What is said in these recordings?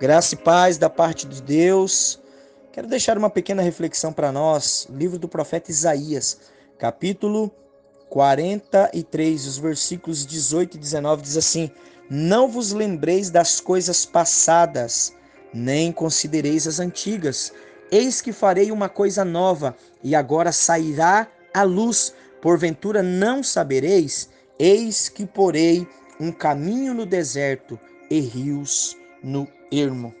Graça e paz da parte de Deus. Quero deixar uma pequena reflexão para nós. Livro do profeta Isaías, capítulo 43, os versículos 18 e 19 diz assim: Não vos lembreis das coisas passadas, nem considereis as antigas. Eis que farei uma coisa nova, e agora sairá a luz. Porventura não sabereis? Eis que porei um caminho no deserto e rios no ermo.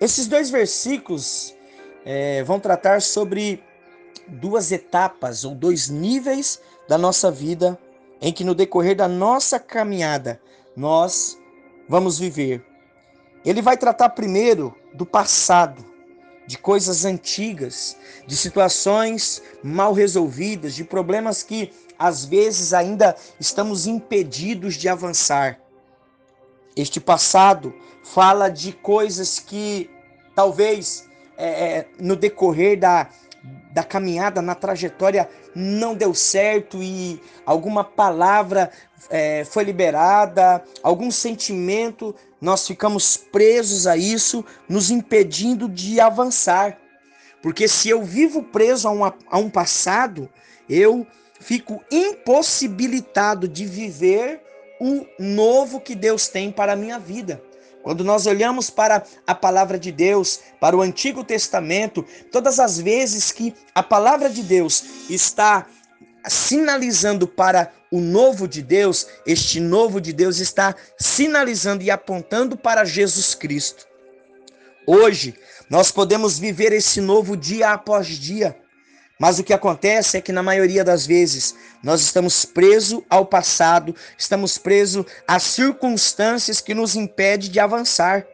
Esses dois versículos é, vão tratar sobre duas etapas ou dois níveis da nossa vida em que no decorrer da nossa caminhada nós vamos viver. Ele vai tratar primeiro do passado, de coisas antigas, de situações mal resolvidas, de problemas que às vezes ainda estamos impedidos de avançar. Este passado fala de coisas que talvez é, é, no decorrer da, da caminhada, na trajetória, não deu certo e alguma palavra é, foi liberada, algum sentimento, nós ficamos presos a isso, nos impedindo de avançar. Porque se eu vivo preso a, uma, a um passado, eu fico impossibilitado de viver o novo que Deus tem para a minha vida. Quando nós olhamos para a palavra de Deus, para o Antigo Testamento, todas as vezes que a palavra de Deus está sinalizando para o novo de Deus, este novo de Deus está sinalizando e apontando para Jesus Cristo. Hoje, nós podemos viver esse novo dia após dia. Mas o que acontece é que, na maioria das vezes, nós estamos presos ao passado, estamos presos às circunstâncias que nos impedem de avançar.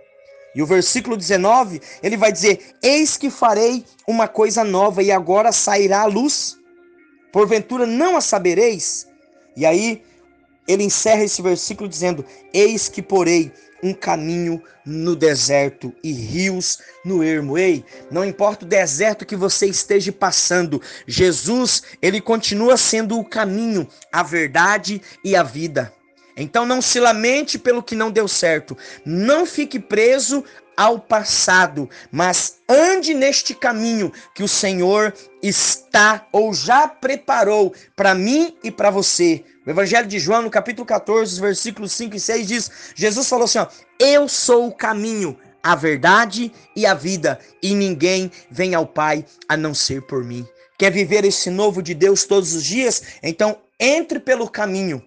E o versículo 19, ele vai dizer: Eis que farei uma coisa nova, e agora sairá a luz. Porventura não a sabereis? E aí, ele encerra esse versículo dizendo: Eis que porei um caminho no deserto e rios no ermo. Ei, não importa o deserto que você esteja passando, Jesus, ele continua sendo o caminho, a verdade e a vida. Então não se lamente pelo que não deu certo. Não fique preso ao passado, mas ande neste caminho que o Senhor está ou já preparou para mim e para você. O Evangelho de João, no capítulo 14, versículos 5 e 6 diz: Jesus falou assim: ó, Eu sou o caminho, a verdade e a vida, e ninguém vem ao Pai a não ser por mim. Quer viver esse novo de Deus todos os dias? Então entre pelo caminho.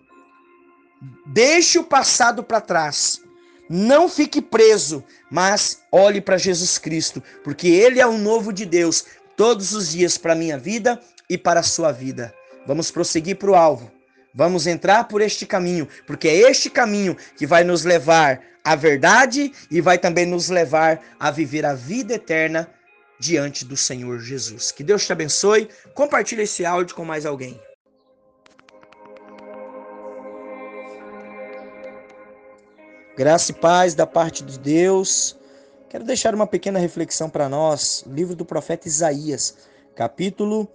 Deixe o passado para trás. Não fique preso, mas olhe para Jesus Cristo, porque Ele é o novo de Deus todos os dias para a minha vida e para a sua vida. Vamos prosseguir para o alvo Vamos entrar por este caminho, porque é este caminho que vai nos levar à verdade e vai também nos levar a viver a vida eterna diante do Senhor Jesus. Que Deus te abençoe. Compartilhe esse áudio com mais alguém. Graça e paz da parte de Deus. Quero deixar uma pequena reflexão para nós. Livro do profeta Isaías, capítulo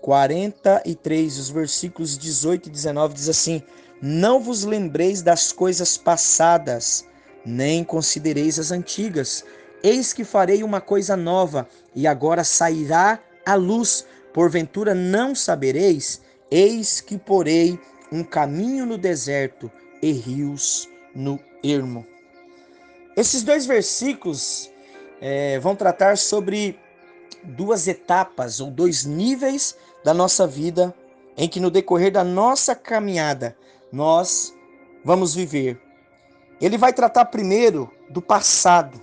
43, os versículos 18 e 19 diz assim: Não vos lembreis das coisas passadas, nem considereis as antigas. Eis que farei uma coisa nova, e agora sairá a luz. Porventura não sabereis? Eis que porei um caminho no deserto e rios no ermo. Esses dois versículos é, vão tratar sobre duas etapas ou dois níveis da nossa vida em que no decorrer da nossa caminhada nós vamos viver. Ele vai tratar primeiro do passado,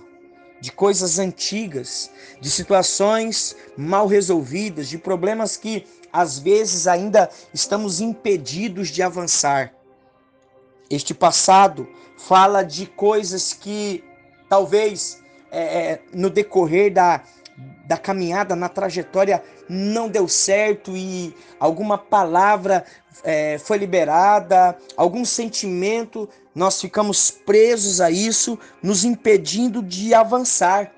de coisas antigas, de situações mal resolvidas, de problemas que às vezes ainda estamos impedidos de avançar. Este passado fala de coisas que talvez é, é no decorrer da, da caminhada, na trajetória, não deu certo e alguma palavra é, foi liberada, algum sentimento, nós ficamos presos a isso, nos impedindo de avançar.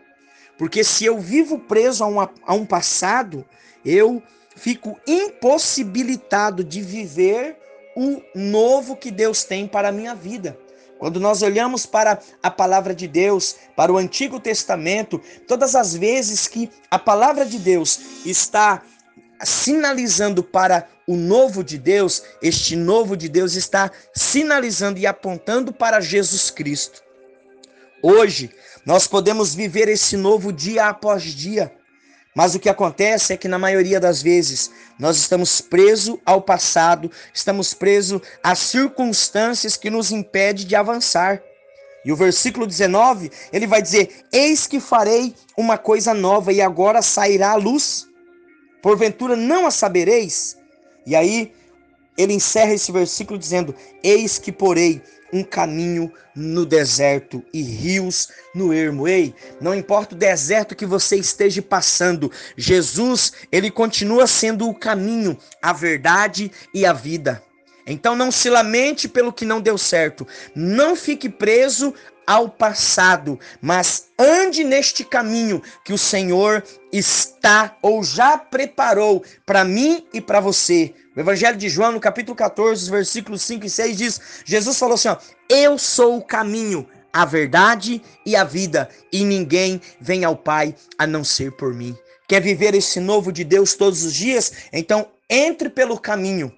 Porque se eu vivo preso a, uma, a um passado, eu fico impossibilitado de viver o novo que Deus tem para a minha vida. Quando nós olhamos para a palavra de Deus, para o Antigo Testamento, todas as vezes que a palavra de Deus está sinalizando para o novo de Deus, este novo de Deus está sinalizando e apontando para Jesus Cristo. Hoje, nós podemos viver esse novo dia após dia. Mas o que acontece é que, na maioria das vezes, nós estamos presos ao passado, estamos presos às circunstâncias que nos impedem de avançar. E o versículo 19, ele vai dizer: Eis que farei uma coisa nova, e agora sairá a luz. Porventura não a sabereis? E aí, ele encerra esse versículo dizendo: Eis que porei um caminho no deserto e rios no ermo. Ei, não importa o deserto que você esteja passando, Jesus, ele continua sendo o caminho, a verdade e a vida. Então não se lamente pelo que não deu certo. Não fique preso ao passado, mas ande neste caminho que o Senhor está ou já preparou para mim e para você. O Evangelho de João, no capítulo 14, versículos 5 e 6 diz: Jesus falou assim: ó, Eu sou o caminho, a verdade e a vida, e ninguém vem ao Pai a não ser por mim. Quer viver esse novo de Deus todos os dias? Então entre pelo caminho.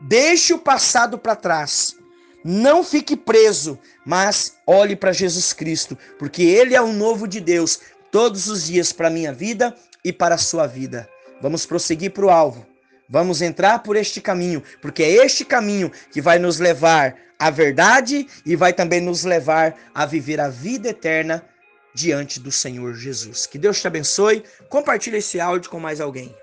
Deixe o passado para trás. Não fique preso, mas olhe para Jesus Cristo, porque Ele é o novo de Deus todos os dias para a minha vida e para a sua vida. Vamos prosseguir para o alvo. Vamos entrar por este caminho, porque é este caminho que vai nos levar à verdade e vai também nos levar a viver a vida eterna diante do Senhor Jesus. Que Deus te abençoe. Compartilhe esse áudio com mais alguém.